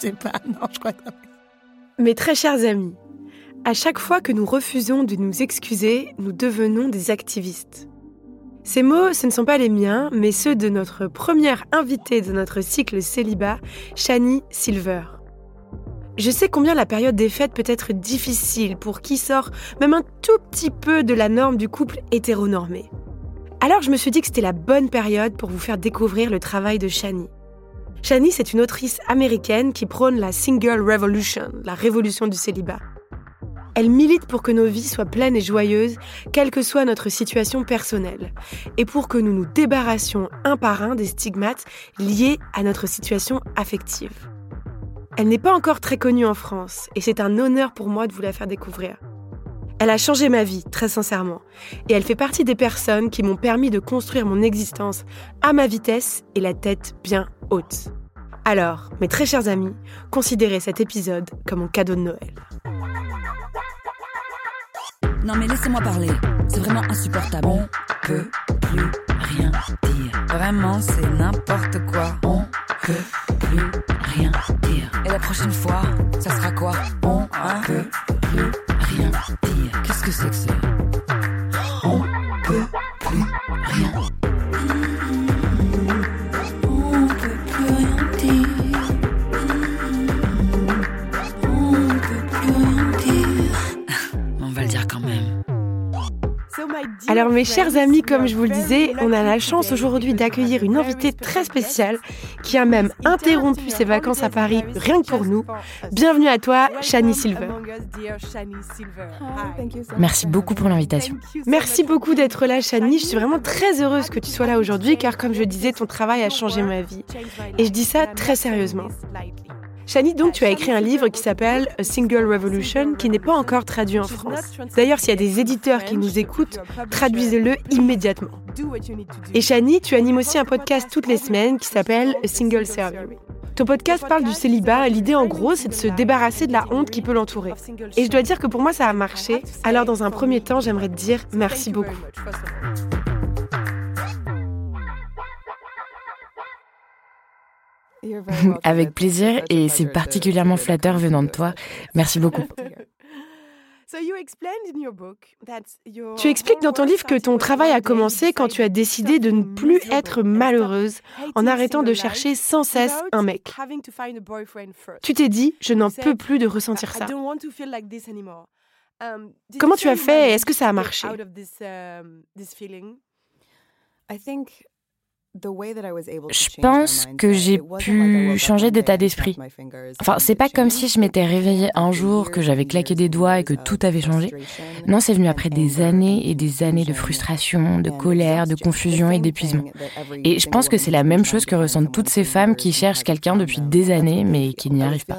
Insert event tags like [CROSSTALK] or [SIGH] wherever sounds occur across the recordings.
C'est pas, non, je crois Mes très chers amis, à chaque fois que nous refusons de nous excuser, nous devenons des activistes. Ces mots, ce ne sont pas les miens, mais ceux de notre première invitée de notre cycle célibat, Shani Silver. Je sais combien la période des fêtes peut être difficile pour qui sort même un tout petit peu de la norme du couple hétéronormé. Alors je me suis dit que c'était la bonne période pour vous faire découvrir le travail de Shani. Shani, c'est une autrice américaine qui prône la Single Revolution, la révolution du célibat. Elle milite pour que nos vies soient pleines et joyeuses, quelle que soit notre situation personnelle, et pour que nous nous débarrassions un par un des stigmates liés à notre situation affective. Elle n'est pas encore très connue en France, et c'est un honneur pour moi de vous la faire découvrir. Elle a changé ma vie, très sincèrement, et elle fait partie des personnes qui m'ont permis de construire mon existence à ma vitesse et la tête bien haute. Alors, mes très chers amis, considérez cet épisode comme un cadeau de Noël. Non mais laissez-moi parler, c'est vraiment insupportable. On peut plus rien dire. Vraiment, c'est n'importe quoi. On peut plus rien dire. Et la prochaine fois, ça sera quoi? On hein? peut plus rien dire. Qu'est-ce que c'est que ça? On peut plus rien On Alors mes chers amis, comme je vous le disais, on a la chance aujourd'hui d'accueillir une invitée très spéciale qui a même interrompu ses vacances à Paris rien que pour nous. Bienvenue à toi, Shani Silver. Merci beaucoup pour l'invitation. Merci beaucoup d'être là, Shani. Je suis vraiment très heureuse que tu sois là aujourd'hui car comme je disais, ton travail a changé ma vie. Et je dis ça très sérieusement. Shani, donc tu as écrit un livre qui s'appelle A Single Revolution, qui n'est pas encore traduit en France. D'ailleurs, s'il y a des éditeurs qui nous écoutent, traduisez-le immédiatement. Et Shani, tu animes aussi un podcast toutes les semaines qui s'appelle A Single Survey. Ton podcast parle du célibat et l'idée en gros, c'est de se débarrasser de la honte qui peut l'entourer. Et je dois dire que pour moi, ça a marché. Alors dans un premier temps, j'aimerais te dire merci beaucoup. Avec plaisir et c'est particulièrement flatteur venant de toi. Merci beaucoup. [LAUGHS] Tu expliques dans ton livre que ton travail a commencé quand tu as décidé de ne plus être malheureuse en arrêtant de chercher sans cesse un mec. Tu t'es dit, je n'en peux plus de ressentir ça. Comment tu as fait? et est-ce que ça a marché? Je pense que j'ai pu changer d'état d'esprit. Enfin, c'est pas comme si je m'étais réveillée un jour, que j'avais claqué des doigts et que tout avait changé. Non, c'est venu après des années et des années de frustration, de colère, de confusion et d'épuisement. Et je pense que c'est la même chose que ressentent toutes ces femmes qui cherchent quelqu'un depuis des années mais qui n'y arrivent pas.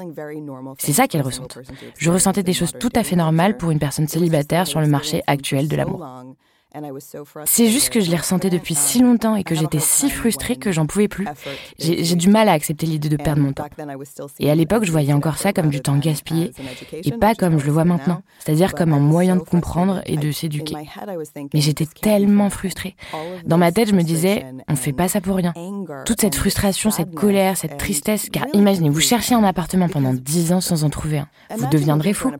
C'est ça qu'elles ressentent. Je ressentais des choses tout à fait normales pour une personne célibataire sur le marché actuel de l'amour. C'est juste que je les ressentais depuis si longtemps et que j'étais si frustrée que j'en pouvais plus. J'ai du mal à accepter l'idée de perdre mon temps. Et à l'époque, je voyais encore ça comme du temps gaspillé et pas comme je le vois maintenant, c'est-à-dire comme un moyen de comprendre et de s'éduquer. Mais j'étais tellement frustrée. Dans ma tête, je me disais, on fait pas ça pour rien. Toute cette frustration, cette colère, cette tristesse, car imaginez, vous cherchez un appartement pendant 10 ans sans en trouver un. Vous deviendrez fou.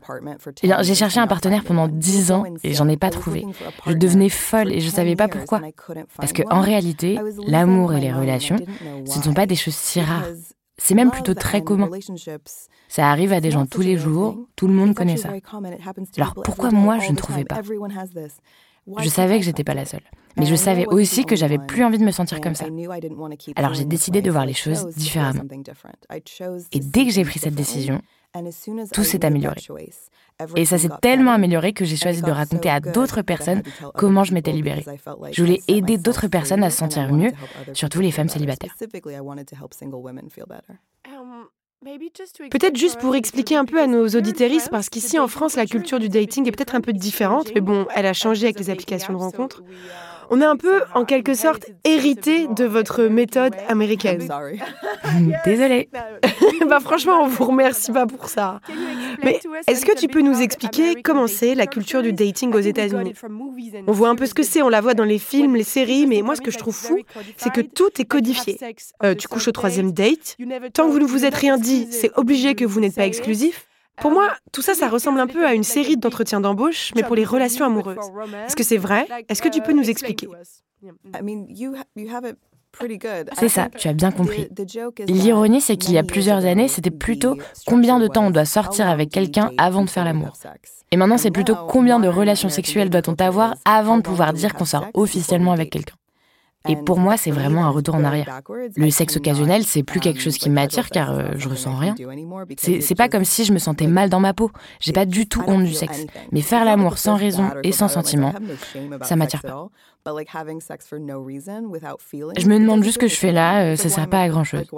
Eh j'ai cherché un partenaire pendant 10 ans et j'en ai pas trouvé. Je devenais folle et je savais pas pourquoi. Parce que en réalité, l'amour et les relations, ce ne sont pas des choses si rares. C'est même plutôt très commun. Ça arrive à des gens tous les jours, tout le monde connaît ça. Alors pourquoi moi je ne trouvais pas? Je savais que j'étais pas la seule. Mais je savais aussi que j'avais plus envie de me sentir comme ça. Alors j'ai décidé de voir les choses différemment. Et dès que j'ai pris cette décision, tout s'est amélioré. Et ça s'est tellement amélioré que j'ai choisi de raconter à d'autres personnes comment je m'étais libérée. Je voulais aider d'autres personnes à se sentir mieux, surtout les femmes célibataires. Peut-être juste pour expliquer un peu à nos auditeuristes, parce qu'ici en France, la culture du dating est peut-être un peu différente, mais bon, elle a changé avec les applications de rencontres. On est un peu, en quelque sorte, hérité de votre méthode américaine. [LAUGHS] [LAUGHS] Désolée. [LAUGHS] bah franchement, on vous remercie pas pour ça. Mais est-ce que tu peux nous expliquer comment c'est la culture du dating aux États-Unis? On voit un peu ce que c'est, on la voit dans les films, les séries, mais moi ce que je trouve fou, c'est que tout est codifié. Euh, tu couches au troisième date, tant que vous ne vous êtes rien dit, c'est obligé que vous n'êtes pas exclusif. Pour moi, tout ça, ça ressemble un peu à une série d'entretiens d'embauche, mais pour les relations amoureuses. Est-ce que c'est vrai? Est-ce que tu peux nous expliquer? c'est ça, tu as bien compris. L'ironie, c'est qu'il y a plusieurs années, c'était plutôt combien de temps on doit sortir avec quelqu'un avant de faire l'amour? Et maintenant, c'est plutôt combien de relations sexuelles doit-on avoir avant de pouvoir dire qu'on sort officiellement avec quelqu'un? Et pour moi, c'est vraiment un retour en arrière. Le sexe occasionnel, c'est plus quelque chose qui m'attire car euh, je ressens rien. C'est pas comme si je me sentais mal dans ma peau. J'ai pas du tout honte du sexe. Mais faire l'amour sans raison et sans sentiment, ça m'attire pas. Je me demande juste ce que je fais là, euh, ça sert pas à grand chose. [LAUGHS]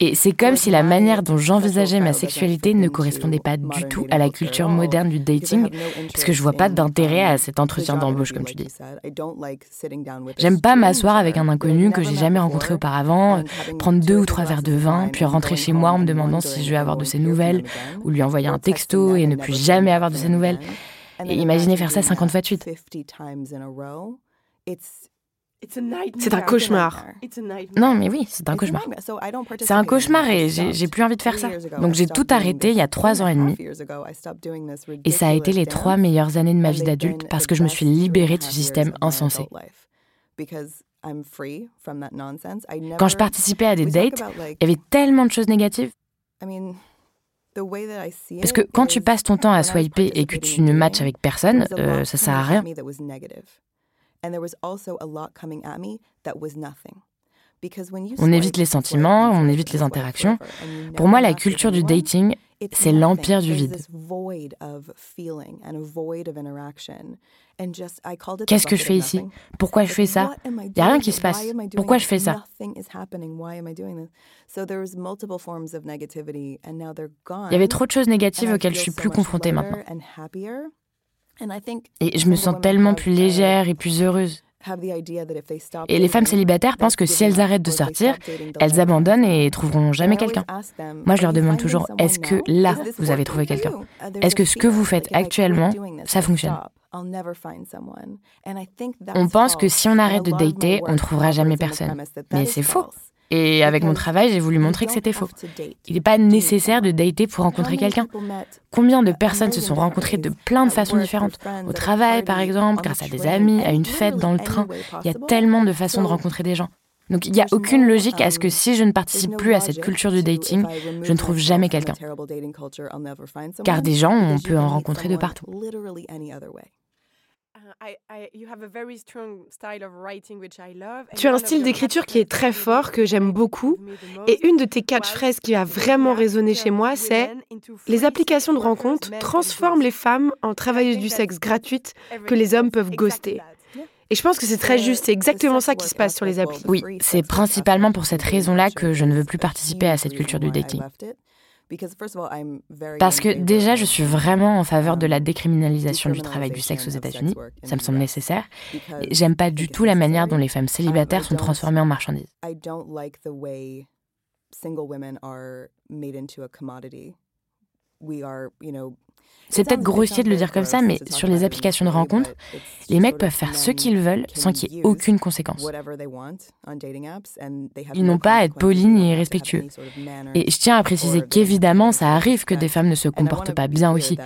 Et c'est comme si la manière dont j'envisageais ma sexualité ne correspondait pas du tout à la culture moderne du dating, parce que je vois pas d'intérêt à cet entretien d'embauche, comme tu dis. J'aime pas m'asseoir avec un inconnu que j'ai jamais rencontré auparavant, prendre deux ou trois verres de vin, puis rentrer chez moi en me demandant si je vais avoir de ses nouvelles, ou lui envoyer un texto et ne plus jamais avoir de ses nouvelles. Et imaginez faire ça 50 fois de suite. C'est un cauchemar. Non, mais oui, c'est un cauchemar. C'est un cauchemar et j'ai plus envie de faire ça. Donc j'ai tout arrêté il y a trois ans et demi. Et ça a été les trois meilleures années de ma vie d'adulte parce que je me suis libérée de ce système insensé. Quand je participais à des dates, il y avait tellement de choses négatives. Parce que quand tu passes ton temps à swiper et que tu ne matches avec personne, euh, ça sert à rien. On évite les sentiments, on évite les interactions. Pour moi, la culture du dating, c'est l'empire du vide. Qu'est-ce que je fais ici? Pourquoi je fais ça? Il n'y a rien qui se passe. Pourquoi je fais ça? Il y avait trop de choses négatives auxquelles je suis plus confrontée maintenant. Et je me sens tellement plus légère et plus heureuse. Et les femmes célibataires pensent que si elles arrêtent de sortir, elles abandonnent et trouveront jamais quelqu'un. Moi, je leur demande toujours, est-ce que là, vous avez trouvé quelqu'un? Est-ce que ce que vous faites actuellement, ça fonctionne? On pense que si on arrête de dater, on ne trouvera jamais personne. Mais c'est faux. Et avec mon travail, j'ai voulu montrer que c'était faux. Il n'est pas nécessaire de dater pour rencontrer quelqu'un. Combien de personnes se sont rencontrées de plein de façons différentes Au travail, par exemple, grâce à des amis, à une fête, dans le train. Il y a tellement de façons de rencontrer des gens. Donc il n'y a aucune logique à ce que si je ne participe plus à cette culture du dating, je ne trouve jamais quelqu'un. Car des gens, on peut en rencontrer de partout. Tu as un style d'écriture qui est très fort, que j'aime beaucoup. Et une de tes catchphrases qui a vraiment résonné chez moi, c'est Les applications de rencontres transforment les femmes en travailleuses du sexe gratuites que les hommes peuvent ghoster. Et je pense que c'est très juste, c'est exactement ça qui se passe sur les applis. Oui, c'est principalement pour cette raison-là que je ne veux plus participer à cette culture du dating. Parce que déjà, je suis vraiment en faveur de la décriminalisation du travail du sexe aux États-Unis. Ça me semble nécessaire. J'aime pas du tout la manière dont les femmes célibataires sont transformées en marchandises. C'est peut-être grossier de le dire comme ça, mais sur les applications de rencontres, les mecs peuvent faire ce qu'ils veulent sans qu'il y ait aucune conséquence. Ils n'ont pas à être polis ni respectueux. Et je tiens à préciser qu'évidemment, ça arrive que des femmes ne se comportent pas bien aussi.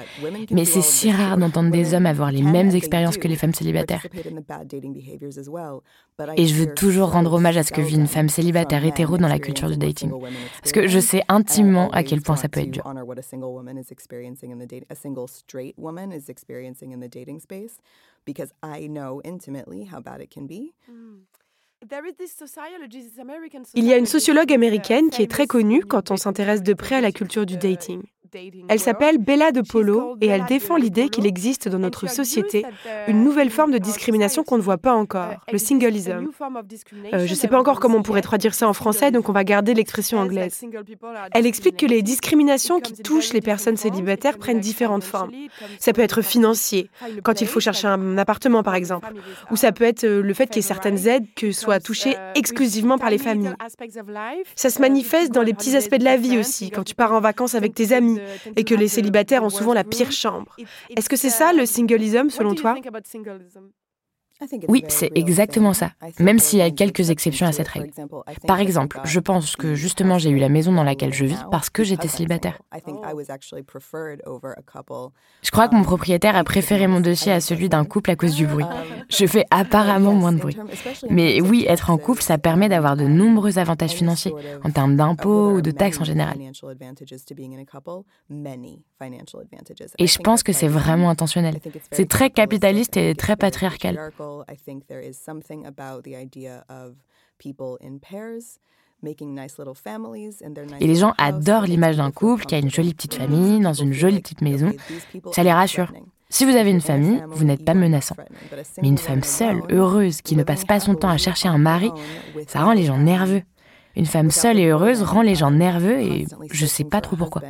Mais c'est si rare d'entendre des hommes avoir les mêmes expériences que les femmes célibataires. Et je veux toujours rendre hommage à ce que vit une femme célibataire hétéro dans la culture du dating. Parce que je sais intimement à quel point ça peut être dur Il y a une sociologue américaine qui est très connue quand on s'intéresse de près à la culture du dating. Elle s'appelle Bella de Polo et elle défend l'idée qu'il existe dans notre société une nouvelle forme de discrimination qu'on ne voit pas encore, le singleism. Euh, je ne sais pas encore comment on pourrait traduire ça en français, donc on va garder l'expression anglaise. Elle explique que les discriminations qui touchent les personnes célibataires prennent différentes formes. Ça peut être financier, quand il faut chercher un appartement par exemple, ou ça peut être euh, le fait qu'il y ait certaines aides que soient touchées exclusivement par les familles. Ça se manifeste dans les petits aspects de la vie aussi, quand tu pars en vacances avec tes amis et que les célibataires ont souvent la pire chambre. Est-ce que c'est ça le singleism selon toi? Oui, c'est exactement ça, même s'il y a quelques exceptions à cette règle. Par exemple, je pense que justement j'ai eu la maison dans laquelle je vis parce que j'étais célibataire. Je crois que mon propriétaire a préféré mon dossier à celui d'un couple à cause du bruit. Je fais apparemment moins de bruit. Mais oui, être en couple, ça permet d'avoir de nombreux avantages financiers, en termes d'impôts ou de taxes en général. Et je pense que c'est vraiment intentionnel. C'est très capitaliste et très patriarcal. Et les gens adorent l'image d'un couple qui a une jolie petite famille, dans une jolie petite maison. Ça les rassure. Si vous avez une famille, vous n'êtes pas menaçant. Mais une femme seule, heureuse, qui ne passe pas son temps à chercher un mari, ça rend les gens nerveux. Une femme seule et heureuse rend les gens nerveux et je ne sais pas trop pourquoi.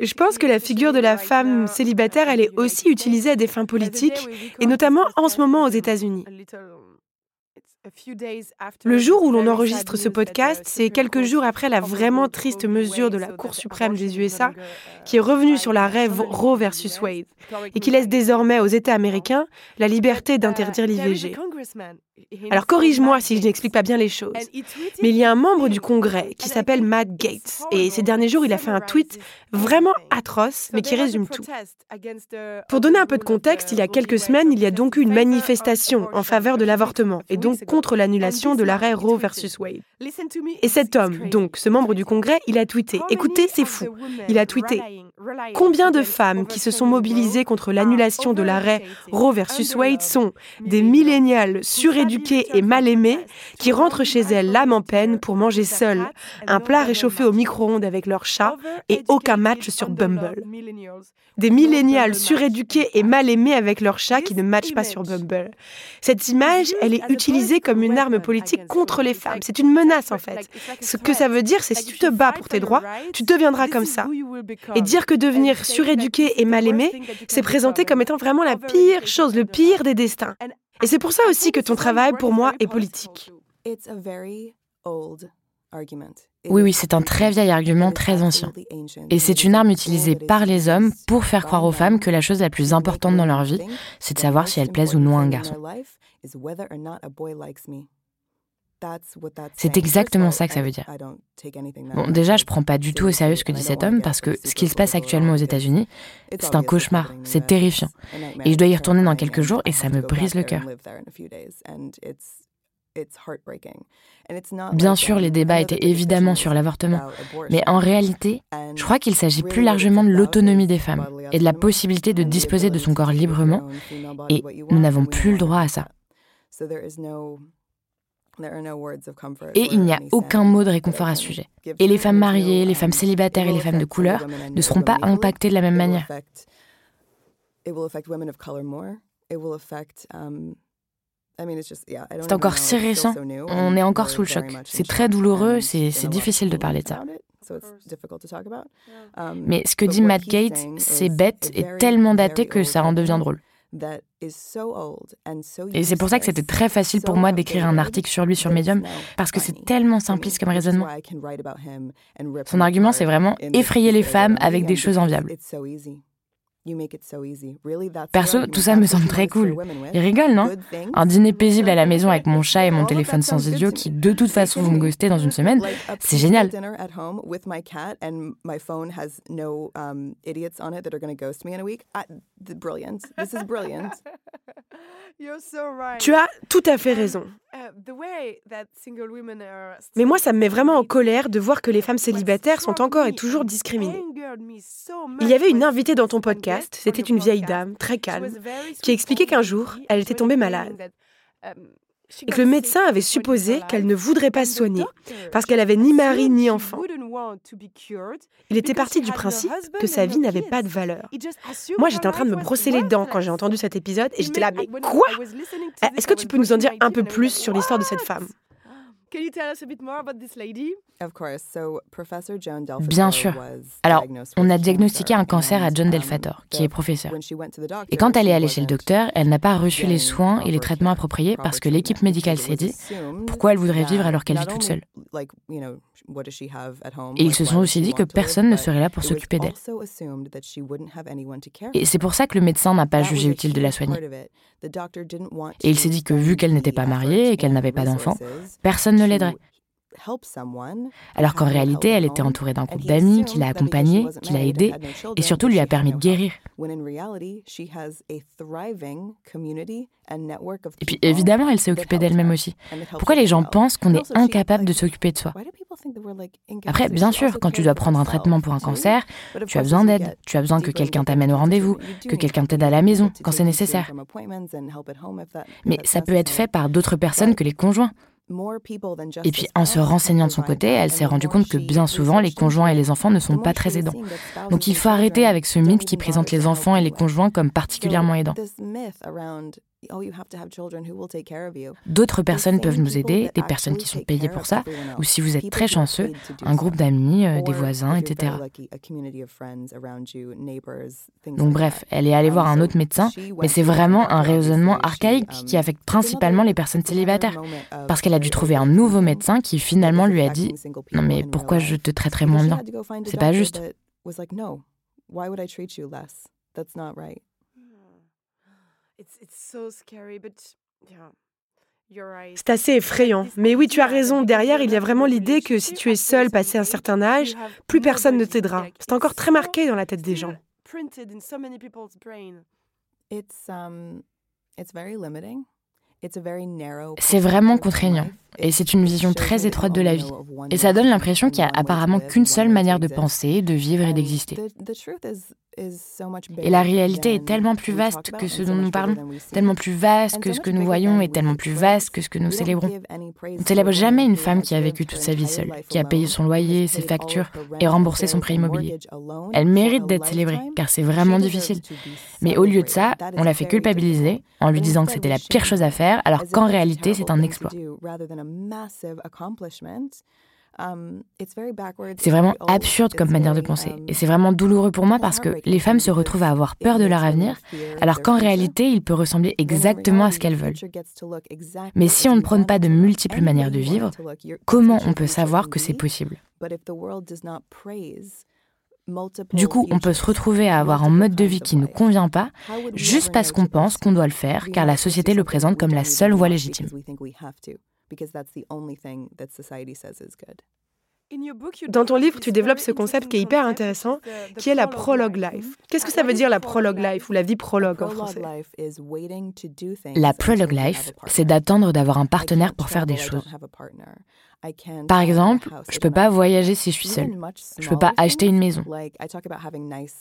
Je pense que la figure de la femme célibataire, elle est aussi utilisée à des fins politiques, et notamment en ce moment aux États-Unis. Le jour où l'on enregistre ce podcast, c'est quelques jours après la vraiment triste mesure de la Cour suprême des USA qui est revenue sur l'arrêt Roe versus Wade et qui laisse désormais aux États américains la liberté d'interdire l'IVG. Alors corrige-moi si je n'explique pas bien les choses. Mais il y a un membre du Congrès qui s'appelle Matt Gates. Et ces derniers jours, il a fait un tweet vraiment atroce, mais qui résume tout. Pour donner un peu de contexte, il y a quelques semaines, il y a donc eu une manifestation en faveur de l'avortement et donc contre l'annulation de l'arrêt Roe versus Wade. Et cet homme, donc ce membre du Congrès, il a tweeté. Écoutez, c'est fou. Il a tweeté. Combien de femmes qui se sont mobilisées contre l'annulation de l'arrêt Roe versus Wade sont des millénials suréduquées et mal aimées qui rentrent chez elles l'âme en peine pour manger seules un plat réchauffé au micro-ondes avec leur chat et aucun match sur Bumble. Des millénials suréduqués et mal aimés avec leur chat qui ne matchent pas sur Bumble. Cette image, elle est utilisée comme une arme politique contre les femmes. C'est une menace en fait. Ce que ça veut dire, c'est si tu te bats pour tes droits, tu deviendras comme ça. Et dire que devenir suréduqué et mal aimé, c'est présenté comme étant vraiment la pire chose, le pire des destins. Et c'est pour ça aussi que ton travail, pour moi, est politique. Oui, oui, c'est un très vieil argument, très ancien. Et c'est une arme utilisée par les hommes pour faire croire aux femmes que la chose la plus importante dans leur vie, c'est de savoir si elles plaisent ou non à un garçon. C'est exactement ça que ça veut dire. Bon, déjà, je prends pas du tout au sérieux ce que dit cet homme parce que ce qui se passe actuellement aux États-Unis, c'est un cauchemar, c'est terrifiant. Et je dois y retourner dans quelques jours et ça me brise le cœur. Bien sûr, les débats étaient évidemment sur l'avortement, mais en réalité, je crois qu'il s'agit plus largement de l'autonomie des femmes et de la possibilité de disposer de son corps librement, et nous n'avons plus le droit à ça. Et il n'y a aucun mot de réconfort à ce sujet. Et les femmes mariées, les femmes célibataires et les femmes de couleur ne seront pas impactées de la même manière. C'est encore si récent, on est encore sous le choc. C'est très douloureux, c'est difficile de parler de ça. Um, Mais ce que dit Matt Gates, c'est bête et tellement daté que ça en devient drôle. Et c'est pour ça que c'était très facile pour moi d'écrire un article sur lui sur Medium, parce que c'est tellement simpliste comme raisonnement. Son argument, c'est vraiment effrayer les femmes avec des choses enviables. Perso, tout ça me semble très cool. Il rigole, non? Un dîner paisible à la maison avec mon chat et mon téléphone sans idiot qui, de toute façon, vont me ghoster dans une semaine, c'est génial. [LAUGHS] Tu as tout à fait raison. Uh, Mais moi, ça me met vraiment en colère de voir que les femmes célibataires sont encore et toujours discriminées. Il y avait une invitée dans ton podcast, c'était une vieille dame, très calme, qui expliquait qu'un jour, elle était tombée malade. Et que le médecin avait supposé qu'elle ne voudrait pas se soigner parce qu'elle avait ni mari ni enfant. Il était parti du principe que sa vie n'avait pas de valeur. Moi, j'étais en train de me brosser les dents quand j'ai entendu cet épisode et j'étais là, mais quoi Est-ce que tu peux nous en dire un peu plus sur l'histoire de cette femme? Bien sûr. Alors, on a diagnostiqué un cancer à John Delfator, qui est professeur. Et quand elle est allée chez le docteur, elle n'a pas reçu les soins et les traitements appropriés parce que l'équipe médicale s'est dit pourquoi elle voudrait vivre alors qu'elle vit toute seule? Et ils se sont aussi dit que personne ne serait là pour s'occuper d'elle. Et c'est pour ça que le médecin n'a pas jugé utile de la soigner. Et il s'est dit que vu qu'elle n'était pas mariée et qu'elle n'avait pas d'enfant, personne ne l'aiderait. Alors qu'en réalité, elle était entourée d'un groupe d'amis qui l'a accompagnée, qui l'a aidée et surtout lui a permis de guérir. Et puis évidemment, elle s'est occupée d'elle-même aussi. Pourquoi les gens pensent qu'on est incapable de s'occuper de soi? Après, bien sûr, quand tu dois prendre un traitement pour un cancer, tu as besoin d'aide, tu as besoin que quelqu'un t'amène au rendez-vous, que quelqu'un t'aide à la maison quand c'est nécessaire. Mais ça peut être fait par d'autres personnes que les conjoints. Et puis en se renseignant de son côté, elle s'est rendue compte que bien souvent, les conjoints et les enfants ne sont pas très aidants. Donc il faut arrêter avec ce mythe qui présente les enfants et les conjoints comme particulièrement aidants. Oh, D'autres personnes peuvent nous aider, des personnes qui sont payées pour ça, ou si vous êtes très chanceux, un groupe d'amis, euh, des voisins, etc. Donc bref, elle est allée voir un autre médecin, mais c'est vraiment un raisonnement archaïque qui affecte principalement les personnes célibataires, parce qu'elle a dû trouver un nouveau médecin qui finalement lui a dit ⁇ Non mais pourquoi je te traiterais moins bien C'est pas juste ⁇ c'est assez effrayant. Mais oui, tu as raison. Derrière, il y a vraiment l'idée que si tu es seul passé un certain âge, plus personne ne t'aidera. C'est encore très marqué dans la tête des gens. C'est vraiment contraignant. Et c'est une vision très étroite de la vie. Et ça donne l'impression qu'il n'y a apparemment qu'une seule manière de penser, de vivre et d'exister. Et la réalité est tellement plus vaste que ce dont nous parlons, tellement plus vaste que ce que nous voyons et tellement plus vaste que ce que nous célébrons. On ne célèbre jamais une femme qui a vécu toute sa vie seule, qui a payé son loyer, ses factures et remboursé son prêt immobilier. Elle mérite d'être célébrée, car c'est vraiment difficile. Mais au lieu de ça, on l'a fait culpabiliser en lui disant que c'était la pire chose à faire, alors qu'en réalité, c'est un exploit. Um, c'est vraiment absurde comme manière de penser. Um, et c'est vraiment douloureux pour moi parce que les femmes se retrouvent à avoir peur de leur avenir, alors qu'en réalité, il peut ressembler exactement à ce qu'elles veulent. Mais si on ne prône pas de multiples manières de vivre, comment on peut savoir que c'est possible? Du coup, on peut se retrouver à avoir un mode de vie qui ne convient pas, juste parce qu'on pense qu'on doit le faire, car la société le présente comme la seule voie légitime. Dans ton livre, tu développes ce concept qui est hyper intéressant, qui est la prologue life. Qu'est-ce que ça veut dire la prologue life ou la vie prologue en français? La prologue life, c'est d'attendre d'avoir un partenaire pour faire des choses. Par exemple, je ne peux pas voyager si je suis seule. Je ne peux pas acheter une maison.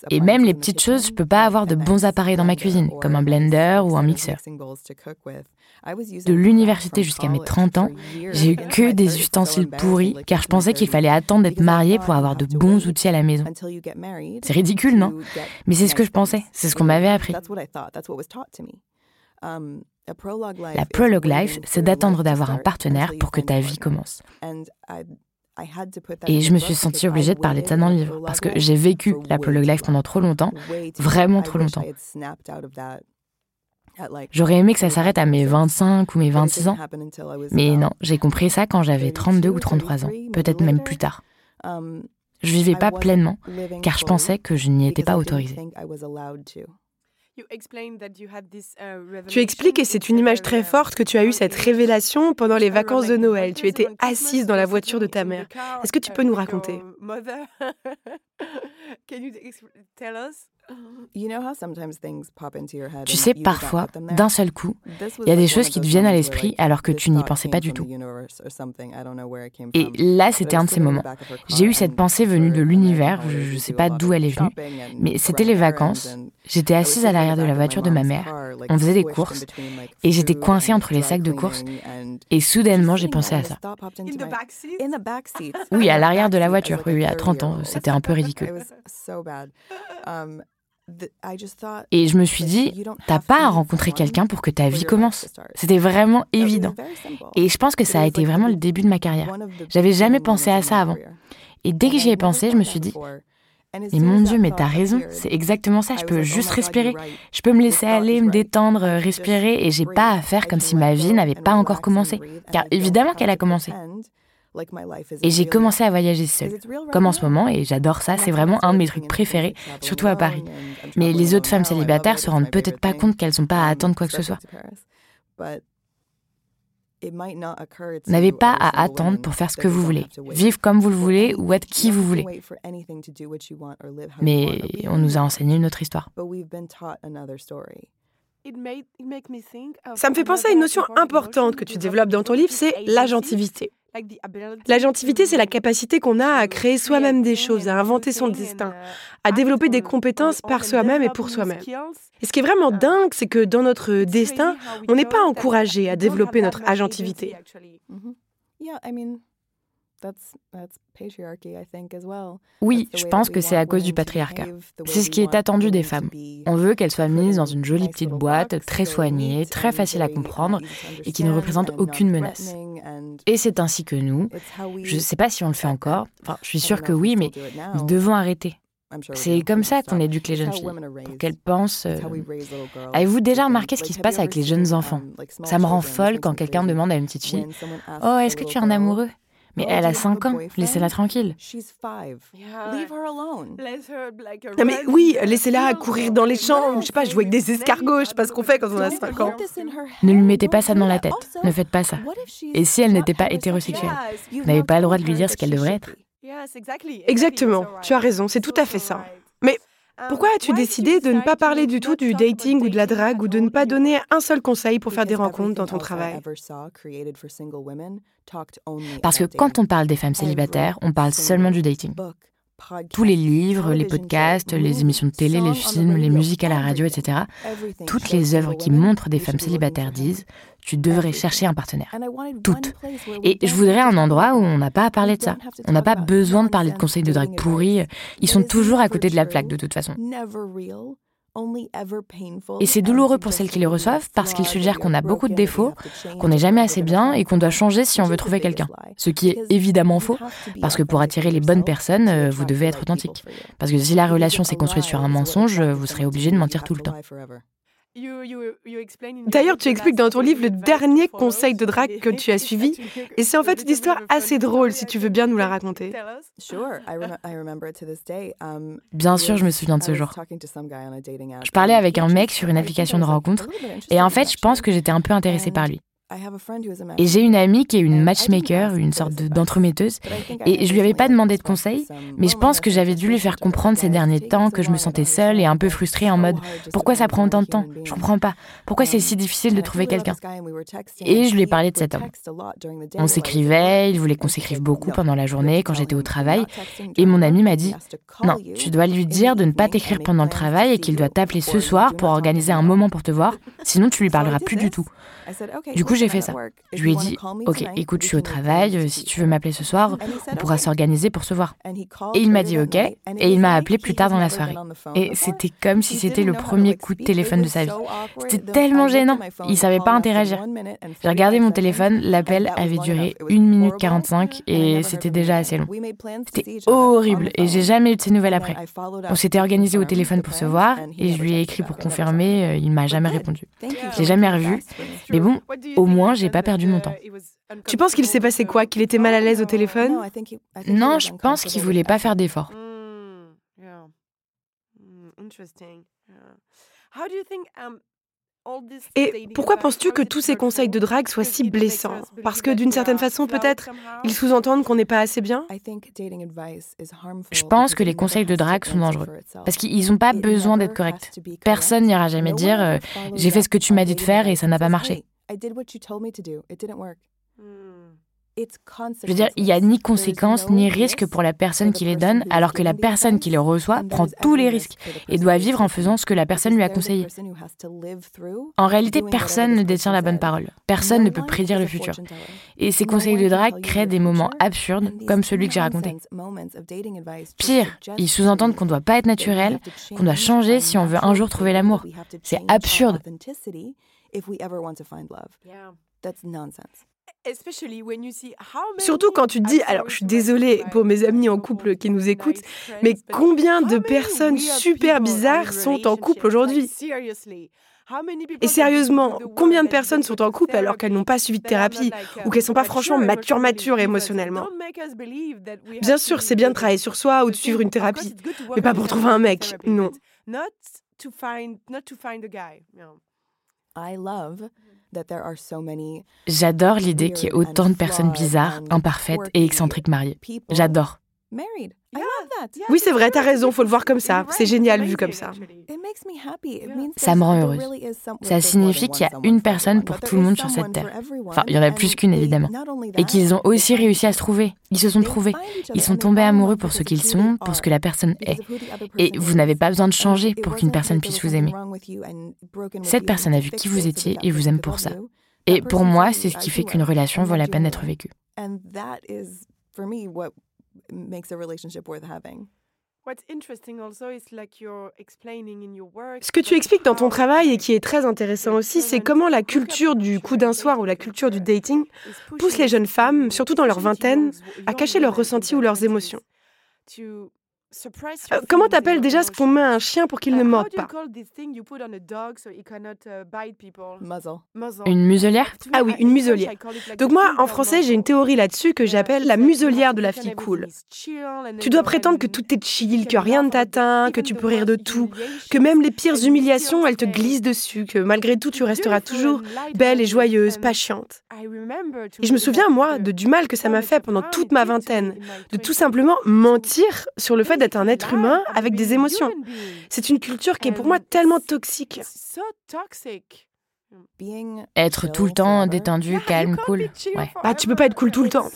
Et même les petites choses, je ne peux pas avoir de bons appareils dans ma cuisine, comme un blender ou un mixeur. De l'université jusqu'à mes 30 ans, j'ai eu que des ustensiles pourris car je pensais qu'il fallait attendre d'être marié pour avoir de bons outils à la maison. C'est ridicule, non? Mais c'est ce que je pensais, c'est ce qu'on m'avait appris. La prologue life, c'est d'attendre d'avoir un partenaire pour que ta vie commence. Et je me suis sentie obligée de parler de ça dans le livre, parce que j'ai vécu la prologue life pendant trop longtemps, vraiment trop longtemps. J'aurais aimé que ça s'arrête à mes 25 ou mes 26 ans. Mais non, j'ai compris ça quand j'avais 32 ou 33 ans, peut-être même plus tard. Je vivais pas pleinement, car je pensais que je n'y étais pas autorisée. Uh, tu expliques, et c'est une image très forte, que tu as eu cette révélation pendant les vacances de Noël. Tu étais assise dans la voiture de ta mère. Est-ce que tu peux nous raconter [LAUGHS] Tu sais, parfois, d'un seul coup, il y a des choses qui te viennent à l'esprit alors que tu n'y pensais pas du tout. Et là, c'était un de ces moments. J'ai eu cette pensée venue de l'univers, je ne sais pas d'où elle est venue, mais c'était les vacances. J'étais assise à l'arrière de la voiture de ma mère, on faisait des courses, et j'étais coincée entre les sacs de courses, et soudainement j'ai pensé à ça. Oui, à l'arrière de la voiture, oui, oui, à 30 ans, c'était un peu ridicule. Et je me suis dit, t'as pas à rencontrer quelqu'un pour que ta vie commence. C'était vraiment évident. Et je pense que ça a été vraiment le début de ma carrière. J'avais jamais pensé à ça avant. Et dès que j'y ai pensé, je me suis dit, mais mon Dieu, mais t'as raison, c'est exactement ça. Je peux juste respirer. Je peux me laisser aller, me détendre, respirer, et j'ai pas à faire comme si ma vie n'avait pas encore commencé. Car évidemment qu'elle a commencé. Et j'ai commencé à voyager seule, comme en ce moment, et j'adore ça, c'est vraiment un de mes trucs préférés, surtout à Paris. Mais les autres femmes célibataires se rendent peut-être pas compte qu'elles n'ont pas à attendre quoi que ce soit. N'avez pas à attendre pour faire ce que vous voulez, vivre comme vous le voulez ou être qui vous voulez. Mais on nous a enseigné une autre histoire. Ça me fait penser à une notion importante que tu développes dans ton livre, c'est l'agentivité. L'agentivité, c'est la capacité qu'on a à créer soi-même des choses, à inventer son destin, à développer des compétences par soi-même et pour soi-même. Et ce qui est vraiment dingue, c'est que dans notre destin, on n'est pas encouragé à développer notre agentivité. Oui, je pense que c'est à cause du patriarcat. C'est ce qui est attendu des femmes. On veut qu'elles soient mises dans une jolie petite boîte, très soignée, très facile à comprendre et qui ne représente aucune menace. Et c'est ainsi que nous, je ne sais pas si on le fait encore, enfin je suis sûre que oui, mais nous devons arrêter. C'est comme ça qu'on éduque les jeunes filles, pour qu'elles pensent... Euh, avez-vous déjà remarqué ce qui se passe avec les jeunes enfants? Ça me rend folle quand quelqu'un demande à une petite fille ⁇ Oh, est-ce que tu es un amoureux ?⁇ mais elle a 5 ans, laissez-la tranquille. Non mais oui, laissez-la courir dans les champs, je sais pas, jouer avec des escargots, je sais pas ce qu'on fait quand on a 5 ans. Ne lui mettez pas ça dans la tête, ne faites pas ça. Et si elle n'était pas hétérosexuelle, vous n'avez pas le droit de lui dire ce qu'elle devrait être. Exactement, tu as raison, c'est tout à fait ça. Mais pourquoi as-tu décidé de ne pas parler du tout du dating ou de la drague ou de ne pas donner un seul conseil pour faire des rencontres dans ton travail? Parce que quand on parle des femmes célibataires, on parle seulement du dating. Tous les livres, les podcasts, les émissions de télé, les films, les musiques à la radio, etc. Toutes les œuvres qui montrent des femmes célibataires disent tu devrais chercher un partenaire. Toutes. Et je voudrais un endroit où on n'a pas à parler de ça. On n'a pas besoin de parler de conseils de drague pourris. Ils sont toujours à côté de la plaque de toute façon. Et c'est douloureux pour celles qui les reçoivent parce qu'ils suggèrent qu'on a beaucoup de défauts, qu'on n'est jamais assez bien et qu'on doit changer si on veut trouver quelqu'un. Ce qui est évidemment faux parce que pour attirer les bonnes personnes, euh, vous devez être authentique. Parce que si la relation s'est construite sur un mensonge, vous serez obligé de mentir tout le temps. D'ailleurs, tu expliques dans ton livre le dernier conseil de drague que tu as [LAUGHS] suivi, et c'est en fait une histoire assez drôle, si tu veux bien nous la raconter. Um, bien sûr, je me souviens de ce jour. Je parlais avec un mec sur une application de rencontre, et en fait, je pense que j'étais un peu intéressée par lui. Et j'ai une amie qui est une matchmaker, une sorte d'entremetteuse, et je lui avais pas demandé de conseils, mais je pense que j'avais dû lui faire comprendre ces derniers temps que je me sentais seule et un peu frustrée en mode pourquoi ça prend autant de temps? Je comprends pas. Pourquoi c'est si difficile de trouver quelqu'un Et je lui ai parlé de cet homme. On s'écrivait, il voulait qu'on s'écrive beaucoup pendant la journée quand j'étais au travail, et mon ami m'a dit non, tu dois lui dire de ne pas t'écrire pendant le travail et qu'il doit t'appeler ce soir pour organiser un moment pour te voir, sinon tu lui parleras plus du tout. Du coup, j'ai fait ça. Je lui ai dit, ok, écoute, je suis au travail, euh, si tu veux m'appeler ce soir, on pourra s'organiser pour se voir. Et il m'a dit ok, et il m'a appelé plus tard dans la soirée. Et c'était comme si c'était le premier coup de téléphone de sa vie. C'était tellement gênant, il savait pas interagir. J'ai regardé mon téléphone, l'appel avait duré 1 minute 45 et c'était déjà assez long. C'était horrible et j'ai jamais eu de ses nouvelles après. On s'était organisé au téléphone pour se voir et je lui ai écrit pour confirmer, euh, il m'a jamais répondu. Je l'ai jamais revu, mais bon, au moins j'ai pas perdu mon temps. Tu penses qu'il s'est passé quoi? Qu'il était mal à l'aise au téléphone? Non, je pense qu'il voulait pas faire d'efforts. Et pourquoi penses-tu que tous ces conseils de drague soient si blessants? Parce que d'une certaine façon, peut-être, ils sous-entendent qu'on n'est pas assez bien? Je pense que les conseils de drague sont dangereux. Parce qu'ils n'ont pas besoin d'être corrects. Personne n'ira jamais dire euh, J'ai fait ce que tu m'as dit de faire et ça n'a pas marché. Je veux dire, il n'y a ni conséquences ni risques pour la personne qui les donne, alors que la personne qui les reçoit prend tous les risques et doit vivre en faisant ce que la personne lui a conseillé. En réalité, personne ne détient la bonne parole. Personne ne peut prédire le futur. Et ces conseils de drague créent des moments absurdes, comme celui que j'ai raconté. Pire, ils sous-entendent qu'on ne doit pas être naturel, qu'on doit changer si on veut un jour trouver l'amour. C'est absurde. Surtout quand tu te dis, alors je suis désolée pour mes amis en couple qui nous écoutent, mais combien de personnes super bizarres sont en couple aujourd'hui? et sérieusement, combien de personnes sont en couple alors qu'elles n'ont pas suivi de thérapie ou qu'elles ne sont pas franchement matures, matures émotionnellement? Bien sûr, c'est bien de travailler sur soi ou de suivre une thérapie, mais pas pour trouver un mec, non. J'adore l'idée qu'il y ait autant de personnes bizarres, imparfaites et excentriques mariées. J'adore. Oui, c'est vrai, t'as raison, faut le voir comme ça. C'est génial vu comme ça. Ça me rend heureuse. Ça signifie qu'il y a une personne pour tout le monde sur cette terre. Enfin, il y en a plus qu'une, évidemment. Et qu'ils ont aussi réussi à se trouver. Ils se sont trouvés. Ils sont tombés amoureux pour ce qu'ils sont, pour ce que la personne est. Et vous n'avez pas besoin de changer pour qu'une personne puisse vous aimer. Cette personne a vu qui vous étiez et vous aime pour ça. Et pour moi, c'est ce qui fait qu'une relation vaut la peine d'être vécue. Ce que tu expliques dans ton travail et qui est très intéressant aussi, c'est comment la culture du coup d'un soir ou la culture du dating pousse les jeunes femmes, surtout dans leur vingtaine, à cacher leurs ressentis ou leurs émotions. Euh, comment t'appelles déjà ce qu'on met à un chien pour qu'il ne morde pas? Une muselière? Ah oui, une muselière. Donc moi, en français, j'ai une théorie là-dessus que j'appelle la muselière de la fille cool. Tu dois prétendre que tout est chill, que rien ne t'atteint, que tu peux rire de tout, que même les pires humiliations, elles te glissent dessus, que malgré tout, tu resteras toujours belle et joyeuse, pas chiante. Et je me souviens, moi, de du mal que ça m'a fait pendant toute ma vingtaine, de tout simplement mentir sur le fait d'être un être humain avec des émotions. C'est une culture qui est pour moi tellement toxique. Être tout le temps détendu, calme, cool. Ouais. Bah, tu peux pas être cool tout le temps.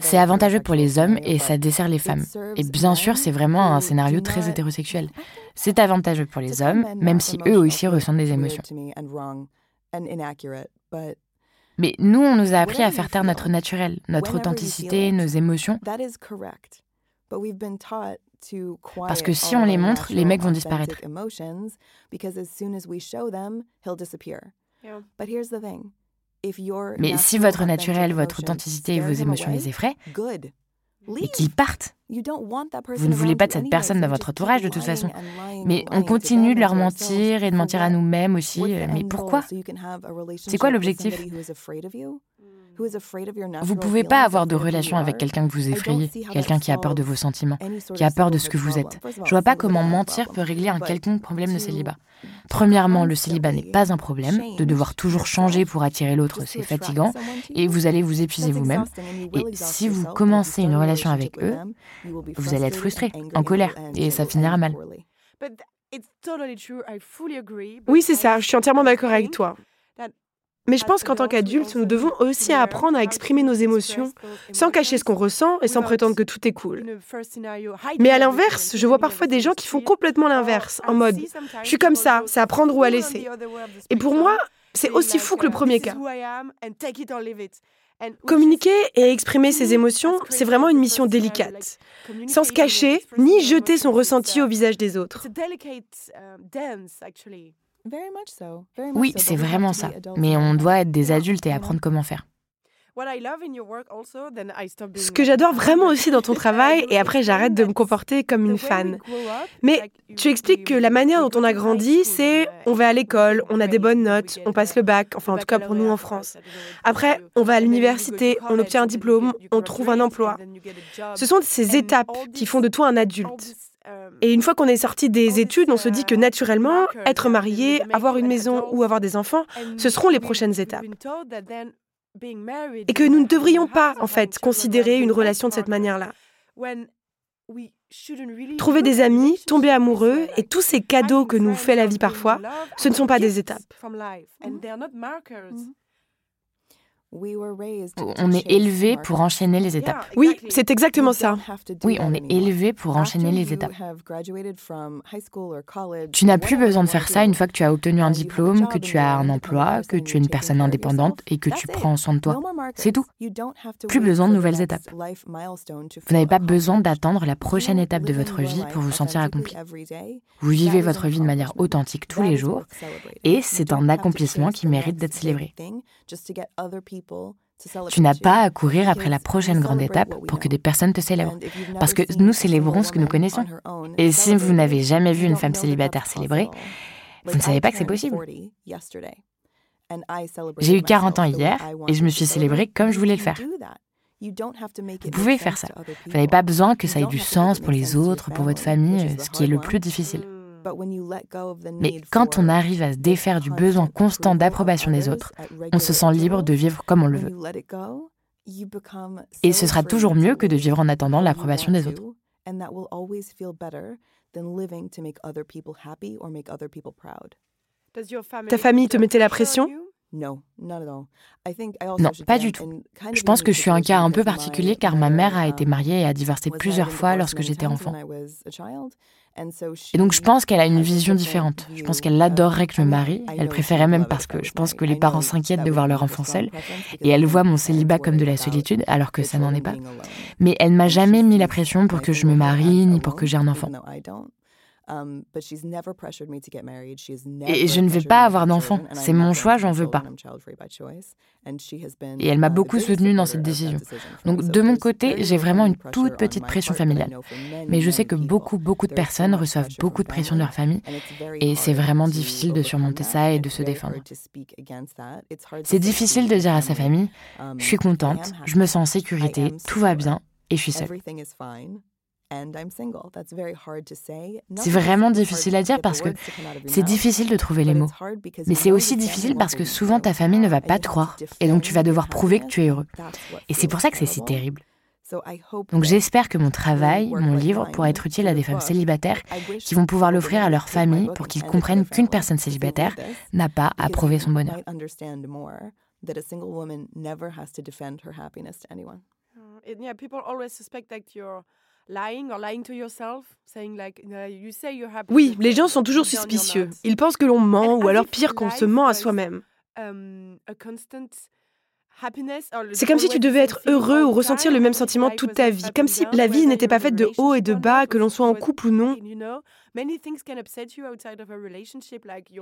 C'est avantageux pour les hommes et ça dessert les femmes. Et bien sûr, c'est vraiment un scénario très hétérosexuel. C'est avantageux pour les hommes, même si eux aussi ressentent des émotions. Mais nous, on nous a appris à faire taire notre naturel, notre authenticité, nos émotions. Parce que si on les montre, les mecs vont disparaître. Mais si votre naturel, votre authenticité et vos émotions les effraient, et qu'ils partent. Vous ne voulez pas de cette personne dans votre entourage de toute façon. Mais on continue de leur mentir et de mentir à nous-mêmes aussi. Mais pourquoi C'est quoi l'objectif vous ne pouvez pas avoir de relation avec quelqu'un que vous effrayez, quelqu'un qui a peur de vos sentiments, qui a peur de ce que vous êtes. Je vois pas comment mentir peut régler un quelconque problème de célibat. Premièrement, le célibat n'est pas un problème. De devoir toujours changer pour attirer l'autre, c'est fatigant et vous allez vous épuiser vous-même. Et si vous commencez une relation avec eux, vous allez être frustré, en colère et ça finira mal. Oui, c'est ça, je suis entièrement d'accord avec toi. Mais je pense qu'en tant qu'adultes, nous devons aussi apprendre à exprimer nos émotions sans cacher ce qu'on ressent et sans prétendre que tout est cool. Mais à l'inverse, je vois parfois des gens qui font complètement l'inverse, en mode ⁇ je suis comme ça, c'est à prendre ou à laisser ⁇ Et pour moi, c'est aussi fou que le premier cas. Communiquer et exprimer ses émotions, c'est vraiment une mission délicate, sans se cacher ni jeter son ressenti au visage des autres. Oui, c'est vraiment ça. Mais on doit être des adultes et apprendre comment faire. Ce que j'adore vraiment [LAUGHS] aussi dans ton travail, et après j'arrête de me comporter comme une fan. Mais tu expliques que la manière dont on a grandi, c'est on va à l'école, on a des bonnes notes, on passe le bac, enfin en tout cas pour nous en France. Après, on va à l'université, on obtient un diplôme, on trouve un emploi. Ce sont ces étapes qui font de toi un adulte. Et une fois qu'on est sorti des études, on se dit que naturellement, être marié, avoir une maison ou avoir des enfants, ce seront les prochaines étapes. Et que nous ne devrions pas, en fait, considérer une relation de cette manière-là. Trouver des amis, tomber amoureux et tous ces cadeaux que nous fait la vie parfois, ce ne sont pas des étapes. On est élevé pour enchaîner les étapes. Oui, c'est exactement ça. Oui, on est élevé pour enchaîner les étapes. Tu n'as plus besoin de faire ça une fois que tu as obtenu un diplôme, que tu as un emploi, que tu es une personne indépendante et que tu prends soin de toi. C'est tout. Plus besoin de nouvelles étapes. Vous n'avez pas besoin d'attendre la prochaine étape de votre vie pour vous sentir accompli. Vous vivez votre vie de manière authentique tous les jours et c'est un accomplissement qui mérite d'être célébré. Tu n'as pas à courir après la prochaine grande étape pour que des personnes te célèbrent. Parce que nous célébrons ce que nous connaissons. Et si vous n'avez jamais vu une femme célibataire célébrer, vous ne savez pas que c'est possible. J'ai eu 40 ans hier et je me suis célébrée comme je voulais le faire. Vous pouvez faire ça. Vous n'avez pas besoin que ça ait du sens pour les autres, pour votre famille, ce qui est le plus difficile. Mais quand on arrive à se défaire du besoin constant d'approbation des autres, on se sent libre de vivre comme on le veut. Et ce sera toujours mieux que de vivre en attendant l'approbation des autres. Ta famille te mettait la pression? Non, pas du tout. Je pense que je suis un cas un peu particulier car ma mère a été mariée et a divorcé plusieurs fois lorsque j'étais enfant. Et donc je pense qu'elle a une vision différente. Je pense qu'elle adorerait que je me marie. Elle préférait même parce que je pense que les parents s'inquiètent de voir leur enfant seul. Et elle voit mon célibat comme de la solitude alors que ça n'en est pas. Mais elle ne m'a jamais mis la pression pour que je me marie ni pour que j'ai un enfant. Et je ne veux pas avoir d'enfant. C'est mon choix, j'en veux pas. Et elle m'a beaucoup soutenue dans cette décision. Donc de mon côté, j'ai vraiment une toute petite pression familiale. Mais je sais que beaucoup, beaucoup de personnes reçoivent beaucoup de pression de leur famille. Et c'est vraiment difficile de surmonter ça et de se défendre. C'est difficile de dire à sa famille, je suis contente, je me sens en sécurité, tout va bien et je suis seule. C'est vraiment difficile à dire parce que c'est difficile de trouver les mots. Mais c'est aussi difficile parce que souvent ta famille ne va pas te croire et donc tu vas devoir prouver que tu es heureux. Et c'est pour ça que c'est si terrible. Donc j'espère que mon travail, mon livre pourra être utile à des femmes célibataires qui vont pouvoir l'offrir à leur famille pour qu'ils comprennent qu'une personne célibataire n'a pas à prouver son bonheur. Oui, les gens sont toujours suspicieux. Ils pensent que l'on ment ou alors pire qu'on se ment à soi-même. Um, C'est comme si tu devais être heureux ou ressentir le même sentiment toute ta vie, comme si la vie n'était pas faite de haut et de bas, que l'on soit en couple ou non. Il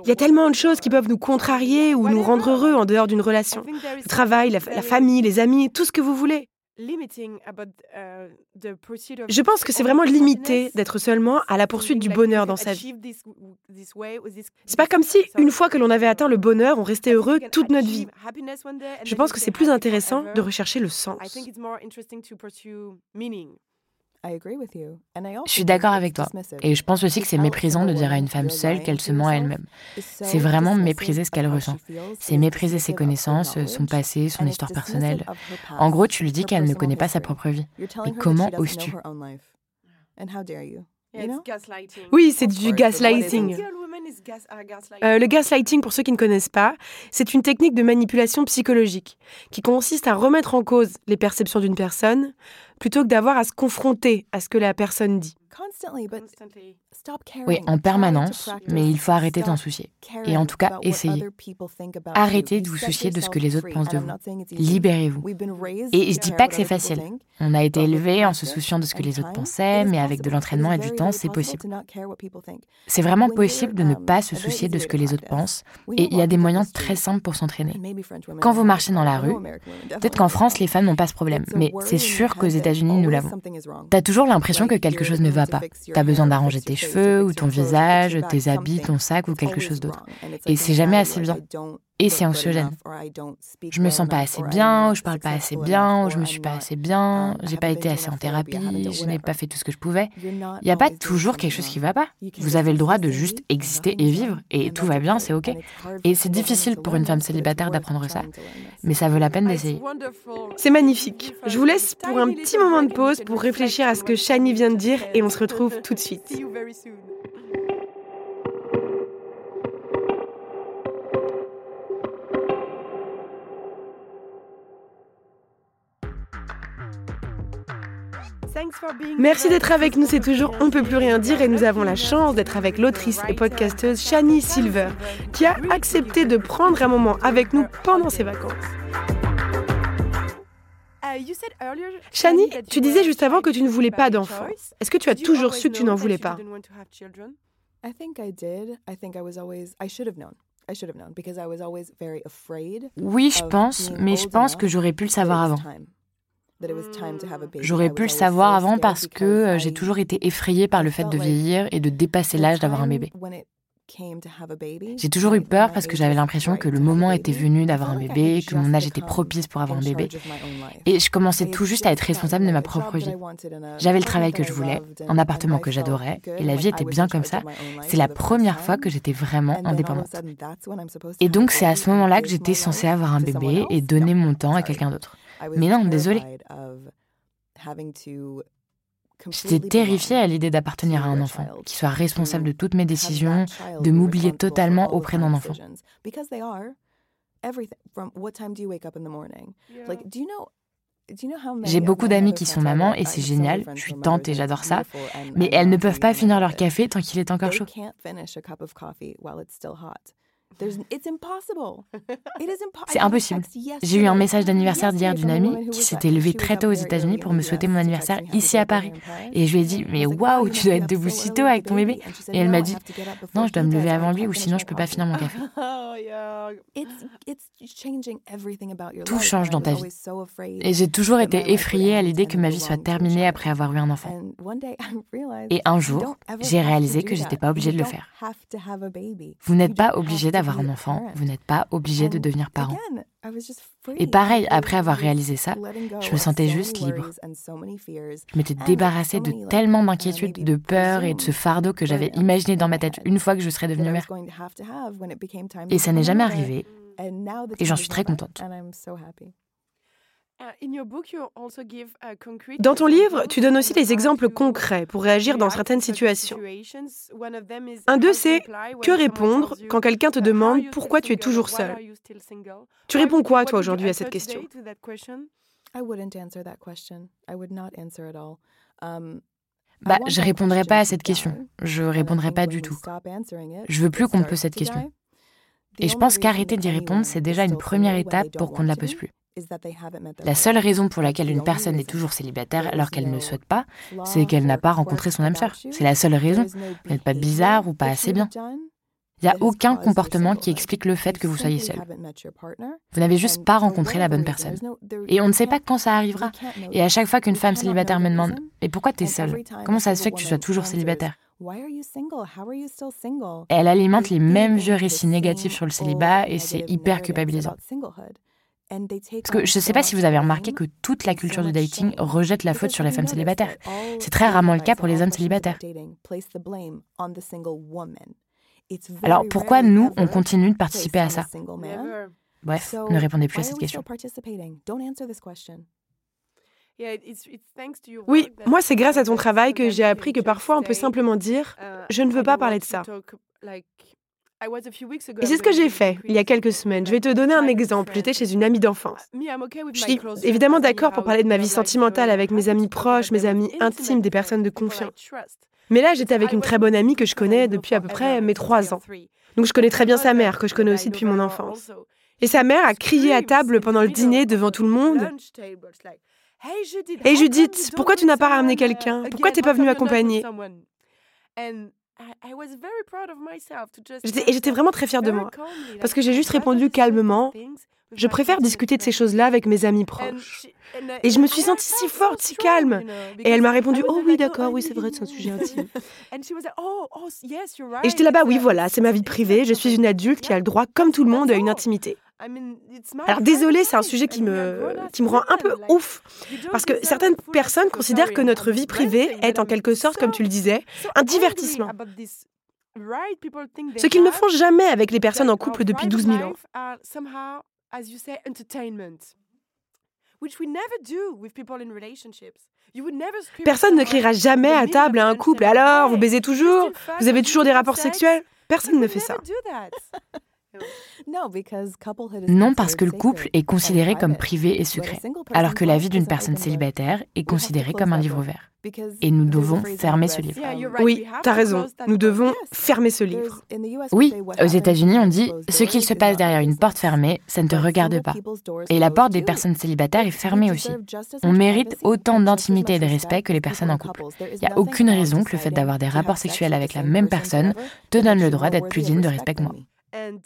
y a tellement de choses qui peuvent nous contrarier ou nous rendre heureux en dehors d'une relation. Le travail, la famille, les amis, tout ce que vous voulez. Uh, Je pense que c'est vraiment limité d'être seulement à la poursuite du bonheur dans sa vie. C'est pas comme si, une fois que l'on avait atteint le bonheur, on restait heureux toute notre vie. Je pense que c'est plus intéressant de rechercher le sens. Je suis d'accord avec toi. Et je pense aussi que c'est méprisant de dire à une femme seule qu'elle se ment à elle-même. C'est vraiment mépriser ce qu'elle ressent. C'est mépriser ses connaissances, son passé, son histoire personnelle. En gros, tu lui dis qu'elle ne connaît pas sa propre vie. Mais comment oses-tu Oui, c'est du gaslighting. Euh, le gaslighting, pour ceux qui ne connaissent pas, c'est une technique de manipulation psychologique qui consiste à remettre en cause les perceptions d'une personne plutôt que d'avoir à se confronter à ce que la personne dit. Oui, en permanence, mais il faut arrêter d'en soucier. Et en tout cas, essayez. Arrêtez de vous soucier de ce que les autres pensent de vous. Libérez-vous. Et je dis pas que c'est facile. On a été élevé en se souciant de ce que les autres pensaient, mais avec de l'entraînement et du temps, c'est possible. C'est vraiment possible de ne pas se soucier de ce que les autres pensent, et il y a des moyens très simples pour s'entraîner. Quand vous marchez dans la rue, peut-être qu'en France, les femmes n'ont pas ce problème, mais c'est sûr qu'aux États-Unis, nous l'avons. T'as toujours l'impression que quelque chose ne va T'as besoin d'arranger tes cheveux ou ton visage, tes habits, ton sac ou quelque chose d'autre. Et c'est jamais assez bien. Et c'est anxiogène. Je me sens pas assez bien, ou je parle pas assez bien, ou je me suis pas assez bien, j'ai pas été assez en thérapie, je n'ai pas fait tout ce que je pouvais. Il n'y a pas toujours quelque chose qui va pas. Vous avez le droit de juste exister et vivre, et tout va bien, c'est ok. Et c'est difficile pour une femme célibataire d'apprendre ça, mais ça vaut la peine d'essayer. C'est magnifique. Je vous laisse pour un petit moment de pause pour réfléchir à ce que Shani vient de dire, et on se retrouve [LAUGHS] tout de suite. Merci d'être avec nous, c'est toujours On peut plus rien dire et nous avons la chance d'être avec l'autrice et podcasteuse Shani Silver qui a accepté de prendre un moment avec nous pendant ses vacances. Shani, tu disais juste avant que tu ne voulais pas d'enfants. Est-ce que tu as toujours su que tu n'en voulais pas? Oui, je pense, mais je pense que j'aurais pu le savoir avant. J'aurais pu le savoir avant parce que euh, j'ai toujours été effrayée par le fait de vieillir et de dépasser l'âge d'avoir un bébé. J'ai toujours eu peur parce que j'avais l'impression que le moment était venu d'avoir un bébé, que mon âge était propice pour avoir un bébé. Et je commençais tout juste à être responsable de ma propre vie. J'avais le travail que je voulais, un appartement que j'adorais, et la vie était bien comme ça. C'est la première fois que j'étais vraiment indépendante. Et donc c'est à ce moment-là que j'étais censée avoir un bébé et donner mon temps à quelqu'un d'autre. Mais non, désolé. J'étais terrifiée à l'idée d'appartenir à un enfant, qui soit responsable de toutes mes décisions, de m'oublier totalement auprès d'un enfant. J'ai beaucoup d'amis qui sont mamans et c'est génial, je suis tante et j'adore ça, mais elles ne peuvent pas finir leur café tant qu'il est encore chaud. C'est impossible. J'ai eu un message d'anniversaire d'hier d'une amie qui s'était levée très tôt aux États-Unis pour me souhaiter mon anniversaire ici à Paris. Et je lui ai dit Mais waouh, tu dois être debout si tôt avec ton bébé. Et elle m'a dit Non, je dois me lever avant lui ou sinon je peux pas finir mon café. [LAUGHS] Tout change dans ta vie. Et j'ai toujours été effrayée à l'idée que ma vie soit terminée après avoir eu un enfant. [LAUGHS] Et un jour, j'ai réalisé que j'étais pas obligée de le faire. Vous n'êtes pas obligé d'avoir un enfant, vous n'êtes pas obligé de devenir parent. Et pareil, après avoir réalisé ça, je me sentais juste libre. Je m'étais débarrassée de tellement d'inquiétudes, de peur et de ce fardeau que j'avais imaginé dans ma tête une fois que je serais devenue mère. Et ça n'est jamais arrivé. Et j'en suis très contente. Dans ton livre, tu donnes aussi des exemples concrets pour réagir dans certaines situations. Un d'eux, c'est que répondre quand quelqu'un te demande pourquoi tu es toujours seul. Tu réponds quoi, toi, aujourd'hui, à cette question? bah, je répondrai pas à cette question. Je répondrai pas du tout. Je veux plus qu'on me pose cette question. Et je pense qu'arrêter d'y répondre, c'est déjà une première étape pour qu'on ne la pose plus. La seule raison pour laquelle une personne est toujours célibataire alors qu'elle ne le souhaite pas, c'est qu'elle n'a pas rencontré son âme sœur. C'est la seule raison. Vous n'êtes pas bizarre ou pas assez bien. Il n'y a aucun comportement qui explique le fait que vous soyez seul. Vous n'avez juste pas rencontré la bonne personne. Et on ne sait pas quand ça arrivera. Et à chaque fois qu'une femme célibataire me demande Mais pourquoi tu es seule Comment ça se fait que tu sois toujours célibataire Elle alimente les mêmes vieux récits négatifs sur le célibat et c'est hyper culpabilisant. Parce que je ne sais pas si vous avez remarqué que toute la culture du dating rejette la faute sur les femmes célibataires. C'est très rarement le cas pour les hommes célibataires. Alors pourquoi nous, on continue de participer à ça? Bref, ne répondez plus à cette question. Oui, moi c'est grâce à ton travail que j'ai appris que parfois on peut simplement dire ⁇ Je ne veux pas parler de ça ⁇ et c'est ce que j'ai fait il y a quelques semaines. Je vais te donner un exemple. J'étais chez une amie d'enfance. Je suis évidemment d'accord pour parler de ma vie sentimentale avec mes amis proches, mes amis intimes, des personnes de confiance. Mais là, j'étais avec une très bonne amie que je connais depuis à peu près mes trois ans. Donc je connais très bien sa mère, que je connais aussi depuis mon enfance. Et sa mère a crié à table pendant le dîner devant tout le monde. Hey Judith, pourquoi tu n'as pas ramené quelqu'un? Pourquoi t'es pas venue accompagner? Et j'étais vraiment très fière de moi. Parce que j'ai juste répondu calmement Je préfère discuter de ces choses-là avec mes amis proches. Et je me suis sentie si forte, si calme. Et elle m'a répondu Oh oui, d'accord, oui, c'est vrai, c'est un sujet intime. [LAUGHS] Oh, oh, Et j'étais là-bas Oui, voilà, c'est ma vie privée. Je suis une adulte qui a le droit, comme tout le monde, à une intimité. Alors désolé, c'est un sujet qui me, qui me rend un peu ouf, parce que certaines personnes considèrent que notre vie privée est en quelque sorte, comme tu le disais, un divertissement. Ce qu'ils ne font jamais avec les personnes en couple depuis 12 000 ans. Personne ne criera jamais à table à un couple. Alors, vous baisez toujours Vous avez toujours des rapports sexuels Personne ne fait ça. [LAUGHS] Non, parce que le couple est considéré comme privé et secret, alors que la vie d'une personne célibataire est considérée comme un livre ouvert. Et nous devons fermer ce livre. Oui, tu as raison, nous devons fermer ce livre. Oui, aux États-Unis, on dit ce qu'il se passe derrière une porte fermée, ça ne te regarde pas. Et la porte des personnes célibataires est fermée aussi. On mérite autant d'intimité et de respect que les personnes en couple. Il n'y a aucune raison que le fait d'avoir des rapports sexuels avec la même personne te donne le droit d'être plus digne de respect que moi. Um,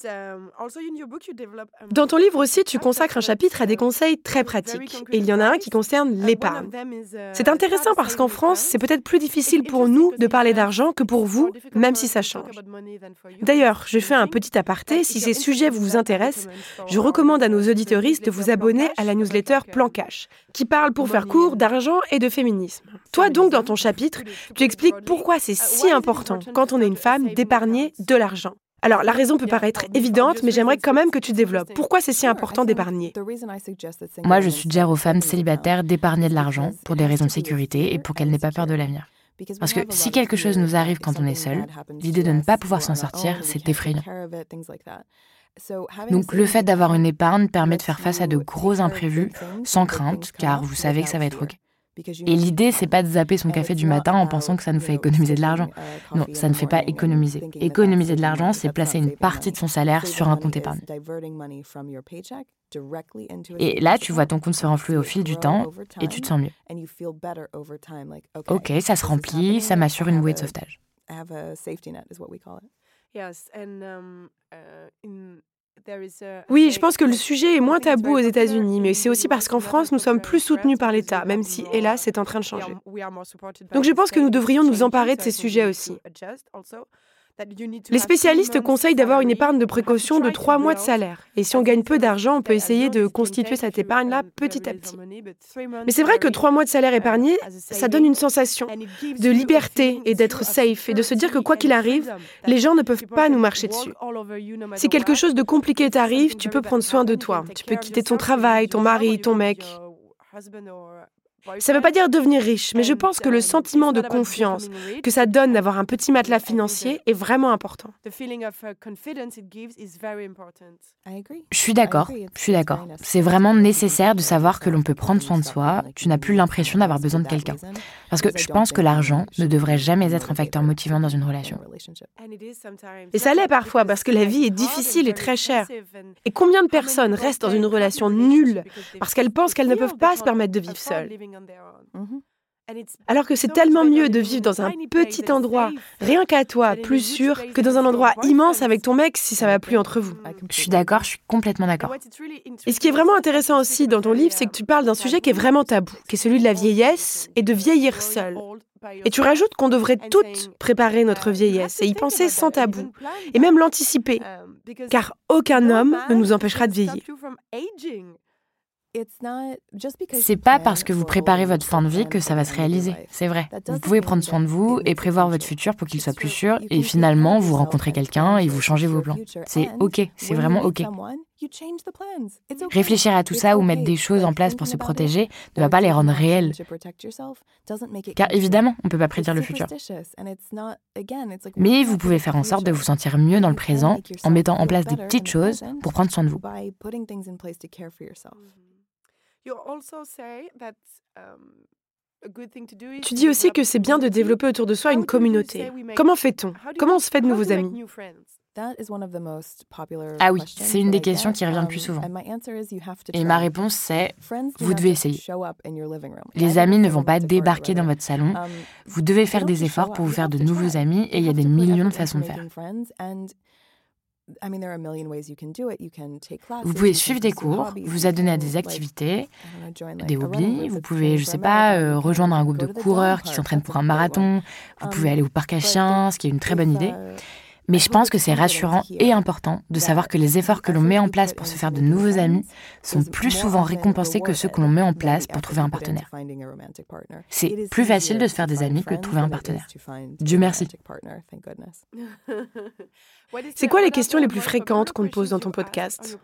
Dans ton livre aussi, tu consacres un chapitre à des conseils très pratiques. Et il y en a un qui concerne l'épargne. Uh, c'est intéressant parce qu'en France, c'est peut-être plus difficile pour nous de parler d'argent que pour vous, même si ça change. D'ailleurs, je fais un petit aparté. Si ces sujets vous intéressent, je recommande à nos auditoristes de vous abonner à la newsletter Plan Cash, qui parle pour faire court d'argent et de féminisme. Toi donc, dans ton chapitre, tu expliques pourquoi c'est uh, si important quand on est une femme d'épargner de l'argent. Alors, la raison peut paraître évidente, mais j'aimerais quand même que tu développes. Pourquoi c'est si important d'épargner Moi, je suggère aux femmes célibataires d'épargner de l'argent pour des raisons de sécurité et pour qu'elles n'aient pas peur de l'avenir. Parce que si quelque chose nous arrive quand on est seul, l'idée de ne pas pouvoir s'en sortir, c'est effrayant. Donc le fait d'avoir une épargne permet de faire face à de gros imprévus sans crainte, car vous savez que ça va être OK. Et l'idée, c'est pas de zapper son café du matin en pensant que ça nous fait économiser de l'argent. Non, ça ne fait pas économiser. Économiser de l'argent, c'est placer une partie de son salaire sur un compte épargne. Et là, tu vois ton compte se renflouer au fil du temps et tu te sens mieux. Ok, ça se remplit, ça m'assure une bouée de sauvetage. Oui, je pense que le sujet est moins tabou aux États-Unis, mais c'est aussi parce qu'en France, nous sommes plus soutenus par l'État, même si, hélas, c'est en train de changer. Donc je pense que nous devrions nous emparer de ces sujets aussi. Les spécialistes conseillent d'avoir une épargne de précaution de trois mois de salaire. Et si on gagne peu d'argent, on peut essayer de constituer cette épargne-là petit à petit. Mais c'est vrai que trois mois de salaire épargné, ça donne une sensation de liberté et d'être safe et de se dire que quoi qu'il arrive, les gens ne peuvent pas nous marcher dessus. Si quelque chose de compliqué t'arrive, tu peux prendre soin de toi. Tu peux quitter ton travail, ton mari, ton mec. Ça ne veut pas dire devenir riche, mais je pense que le sentiment de confiance que ça donne d'avoir un petit matelas financier est vraiment important. Je suis d'accord, je suis d'accord. C'est vraiment nécessaire de savoir que l'on peut prendre soin de soi. Tu n'as plus l'impression d'avoir besoin de quelqu'un. Parce que je pense que l'argent ne devrait jamais être un facteur motivant dans une relation. Et ça l'est parfois parce que la vie est difficile et très chère. Et combien de personnes restent dans une relation nulle parce qu'elles pensent qu'elles ne peuvent pas se permettre de vivre seules? Alors que c'est tellement mieux de vivre dans un petit endroit, rien qu'à toi, plus sûr, que dans un endroit immense avec ton mec si ça va plus entre vous. Je suis d'accord, je suis complètement d'accord. Et ce qui est vraiment intéressant aussi dans ton livre, c'est que tu parles d'un sujet qui est vraiment tabou, qui est celui de la vieillesse et de vieillir seul. Et tu rajoutes qu'on devrait toutes préparer notre vieillesse et y penser sans tabou, et même l'anticiper, car aucun homme ne nous empêchera de vieillir. C'est pas parce que vous préparez votre fin de vie que ça va se réaliser, c'est vrai. Vous pouvez prendre soin de vous et prévoir votre futur pour qu'il soit plus sûr et finalement vous rencontrez quelqu'un et vous changez vos plans. C'est ok, c'est vraiment ok. Réfléchir à tout ça ou mettre des choses en place pour se protéger ne va pas les rendre réelles. Car évidemment, on ne peut pas prédire le futur. Mais vous pouvez faire en sorte de vous sentir mieux dans le présent en mettant en place des petites choses pour prendre soin de vous. Tu dis aussi que c'est bien de développer autour de soi une communauté. Comment fait-on? Comment on se fait de nouveaux amis? Ah oui, c'est une des questions qui revient le plus souvent. Et ma réponse, c'est vous devez essayer. Les amis ne vont pas débarquer dans votre salon. Vous devez faire des efforts pour vous faire de nouveaux amis et il y a des millions de façons de faire. Vous pouvez suivre des cours, vous adonner à des activités, des hobbies. Vous pouvez, je sais pas, euh, rejoindre un groupe de coureurs qui s'entraînent pour un marathon. Vous pouvez aller au parc à chiens, ce qui est une très bonne idée. Mais je pense que c'est rassurant et important de savoir que les efforts que l'on met en place pour se faire de nouveaux amis sont plus souvent récompensés que ceux que l'on met en place pour trouver un partenaire. C'est plus facile de se faire des amis que de trouver un partenaire. Dieu merci. C'est quoi les questions les plus fréquentes qu'on te pose dans ton podcast?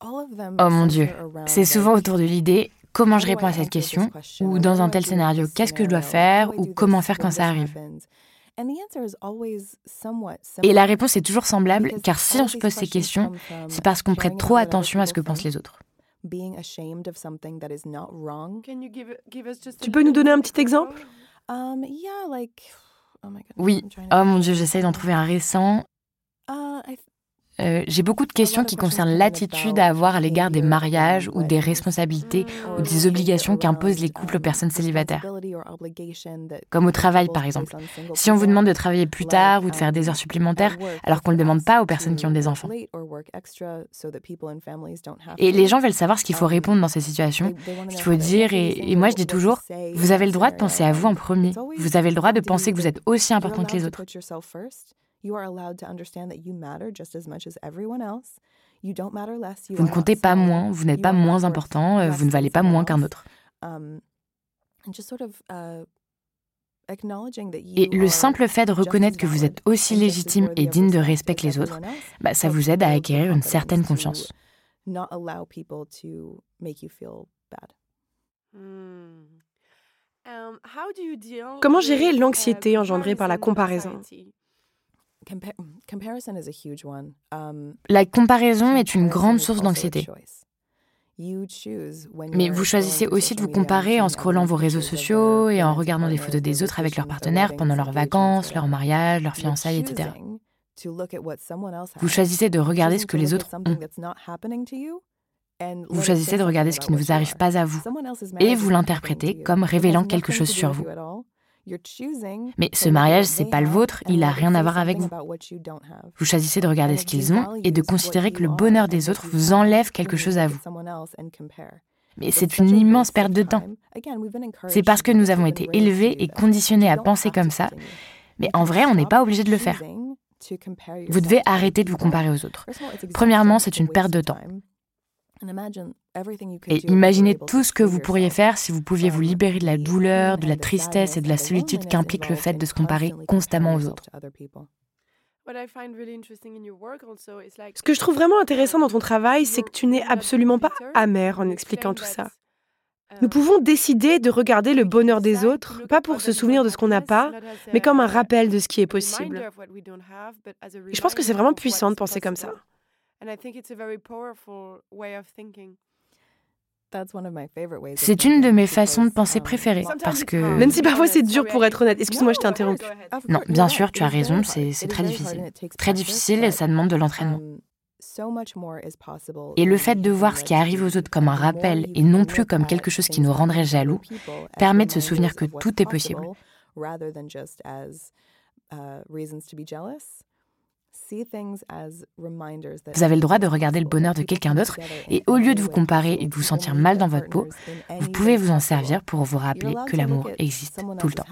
Oh mon Dieu, c'est souvent autour de l'idée comment je réponds à cette question, ou dans un tel scénario, qu'est-ce que je dois faire, ou comment faire quand ça arrive? Et la réponse est toujours semblable, car si on se pose ces questions, c'est parce qu'on prête trop attention à ce que pensent les autres. Tu peux nous donner un petit exemple? Um, oh Oui, oh mon dieu, j'essaye d'en trouver un récent. Uh, euh, j'ai beaucoup de questions qui concernent l'attitude à avoir à l'égard des mariages ou des responsabilités ou des obligations qu'imposent les couples aux personnes célibataires. Comme au travail, par exemple. Si on vous demande de travailler plus tard ou de faire des heures supplémentaires, alors qu'on ne le demande pas aux personnes qui ont des enfants. Et les gens veulent savoir ce qu'il faut répondre dans ces situations, ce qu'il faut dire. et moi, je dis toujours, vous avez le droit de penser à vous en premier. Vous avez le droit de penser que vous êtes aussi important que les autres. Vous ne comptez pas moins, vous n'êtes pas moins important, euh, vous ne valez pas moins qu'un autre. Um, uh, et le simple fait de reconnaître que vous êtes aussi légitime et digne de respect que les autres, bah, ça vous aide à acquérir une certaine confiance. Hmm. Um, Comment gérer l'anxiété engendrée par la comparaison? La comparaison est une grande source d'anxiété. Mais vous choisissez aussi de vous comparer en scrollant vos réseaux sociaux et en regardant les photos des autres avec leurs partenaires pendant leurs vacances, leur mariage, leurs fiançailles, etc. Vous choisissez de regarder ce que les autres ont. Vous choisissez de regarder ce qui ne vous arrive pas à vous et vous l'interprétez comme révélant quelque chose sur vous. Mais ce mariage, c'est pas le vôtre, il n'a rien à voir avec vous. Vous choisissez de regarder ce qu'ils ont et de considérer que le bonheur des autres vous enlève quelque chose à vous. Mais c'est une immense perte de temps. C'est parce que nous avons été élevés et conditionnés à penser comme ça. Mais en vrai, on n'est pas obligé de le faire. Vous devez arrêter de vous comparer aux autres. Premièrement, c'est une perte de temps. Et imaginez tout ce que vous pourriez faire si vous pouviez vous libérer de la douleur, de la tristesse et de la solitude qu'implique le fait de se comparer constamment aux autres. Ce que je trouve vraiment intéressant dans ton travail, c'est que tu n'es absolument pas amer en expliquant tout ça. Nous pouvons décider de regarder le bonheur des autres, pas pour se souvenir de ce qu'on n'a pas, mais comme un rappel de ce qui est possible. Et je pense que c'est vraiment puissant de penser comme ça. C'est une de mes façons de penser préférées parce que... Même si parfois c'est dur pour être honnête. Excuse-moi, je t'ai interrompu. Non, bien sûr, tu as raison, c'est très difficile. Très difficile et ça demande de l'entraînement. Et le fait de voir ce qui arrive aux autres comme un rappel et non plus comme quelque chose qui nous rendrait jaloux permet de se souvenir que tout est possible. Vous avez le droit de regarder le bonheur de quelqu'un d'autre et au lieu de vous comparer et de vous sentir mal dans votre peau, vous pouvez vous en servir pour vous rappeler que l'amour existe tout le temps.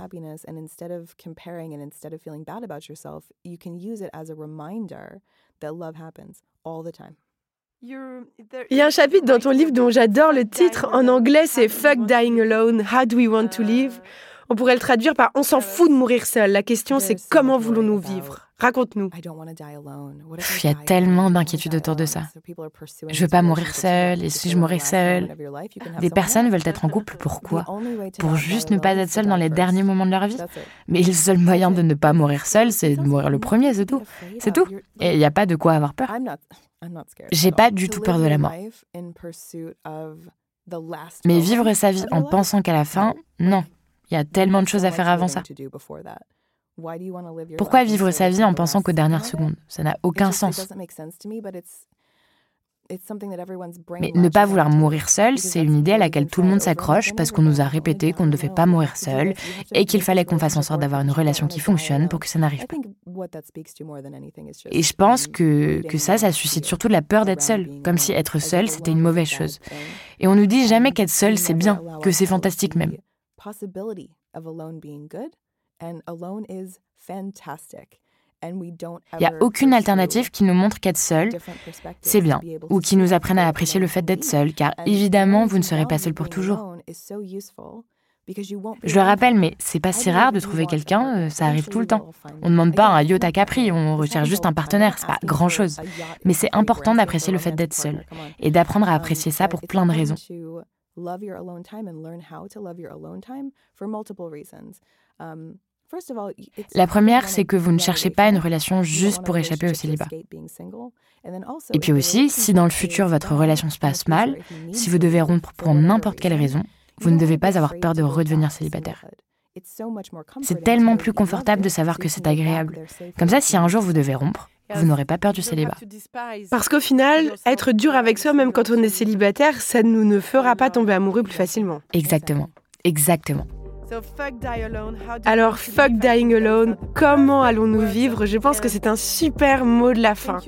Il y a un chapitre dans ton livre dont j'adore le titre. En anglais, c'est Fuck Dying Alone, How Do We Want to Live? On pourrait le traduire par On s'en fout de mourir seul. La question, c'est comment voulons-nous vivre? Raconte-nous. Il y a tellement d'inquiétudes autour de ça. Je veux pas mourir seule, et si je mourais seule Des personnes veulent être en couple, pourquoi Pour juste ne pas être seule dans les derniers moments de leur vie. Mais le seul moyen de ne pas mourir seule, c'est de mourir le premier, c'est tout. C'est tout. Et il n'y a pas de quoi avoir peur. J'ai pas du tout peur de la mort. Mais vivre sa vie en pensant qu'à la fin, non. Il y a tellement de choses à faire avant ça. Pourquoi vivre sa vie en pensant qu'aux dernières secondes? Ça n'a aucun sens. Mais ne pas vouloir mourir seul, c'est une idée à laquelle tout le monde s'accroche parce qu'on nous a répété qu'on ne devait pas mourir seul et qu'il fallait qu'on fasse en sorte d'avoir une relation qui fonctionne pour que ça n'arrive pas. Et je pense que, que ça, ça suscite surtout de la peur d'être seul, comme si être seul, c'était une mauvaise chose. Et on nous dit jamais qu'être seul, c'est bien, que c'est fantastique même. Il n'y a aucune alternative qui nous montre qu'être seul, c'est bien, ou qui nous apprenne à apprécier le fait d'être seul, car évidemment, vous ne serez pas seul pour toujours. Je le rappelle, mais c'est pas si rare de trouver quelqu'un, euh, ça arrive tout le temps. On ne demande pas un yacht à Capri, on recherche juste un partenaire, c'est pas grand chose. Mais c'est important d'apprécier le fait d'être seul, et d'apprendre à apprécier ça pour plein de raisons. La première, c'est que vous ne cherchez pas une relation juste pour échapper au célibat. Et puis aussi, si dans le futur votre relation se passe mal, si vous devez rompre pour n'importe quelle raison, vous ne devez pas avoir peur de redevenir célibataire. C'est tellement plus confortable de savoir que c'est agréable. Comme ça, si un jour vous devez rompre, vous n'aurez pas peur du célibat. Parce qu'au final, être dur avec soi, même quand on est célibataire, ça ne nous fera pas tomber amoureux plus facilement. Exactement. Exactement. Alors, fuck dying alone, comment allons-nous vivre? Je pense que c'est un super mot de la fin.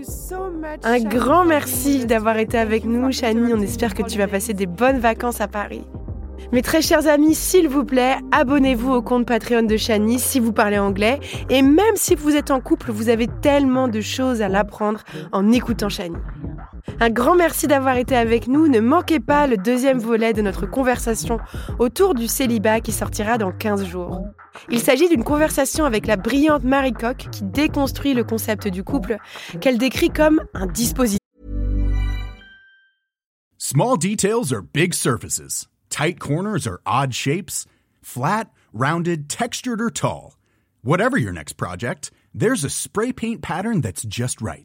Un grand merci d'avoir été avec nous, Shani. On espère que tu vas passer des bonnes vacances à Paris. Mes très chers amis, s'il vous plaît, abonnez-vous au compte Patreon de Shani si vous parlez anglais. Et même si vous êtes en couple, vous avez tellement de choses à l'apprendre en écoutant Shani. Un grand merci d'avoir été avec nous. Ne manquez pas le deuxième volet de notre conversation autour du célibat qui sortira dans 15 jours. Il s'agit d'une conversation avec la brillante Marie Coq qui déconstruit le concept du couple qu'elle décrit comme un dispositif. Small details are big surfaces. Tight corners are odd shapes. Flat, rounded, textured or tall. Whatever your next project, there's a spray paint pattern that's just right.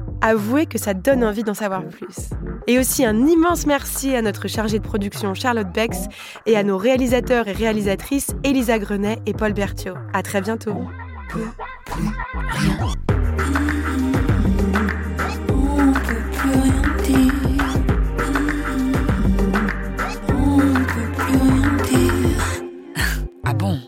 avouez que ça donne envie d'en savoir plus. Et aussi un immense merci à notre chargée de production Charlotte Bex et à nos réalisateurs et réalisatrices Elisa Grenet et Paul Berthiaud. À très bientôt. Ah bon?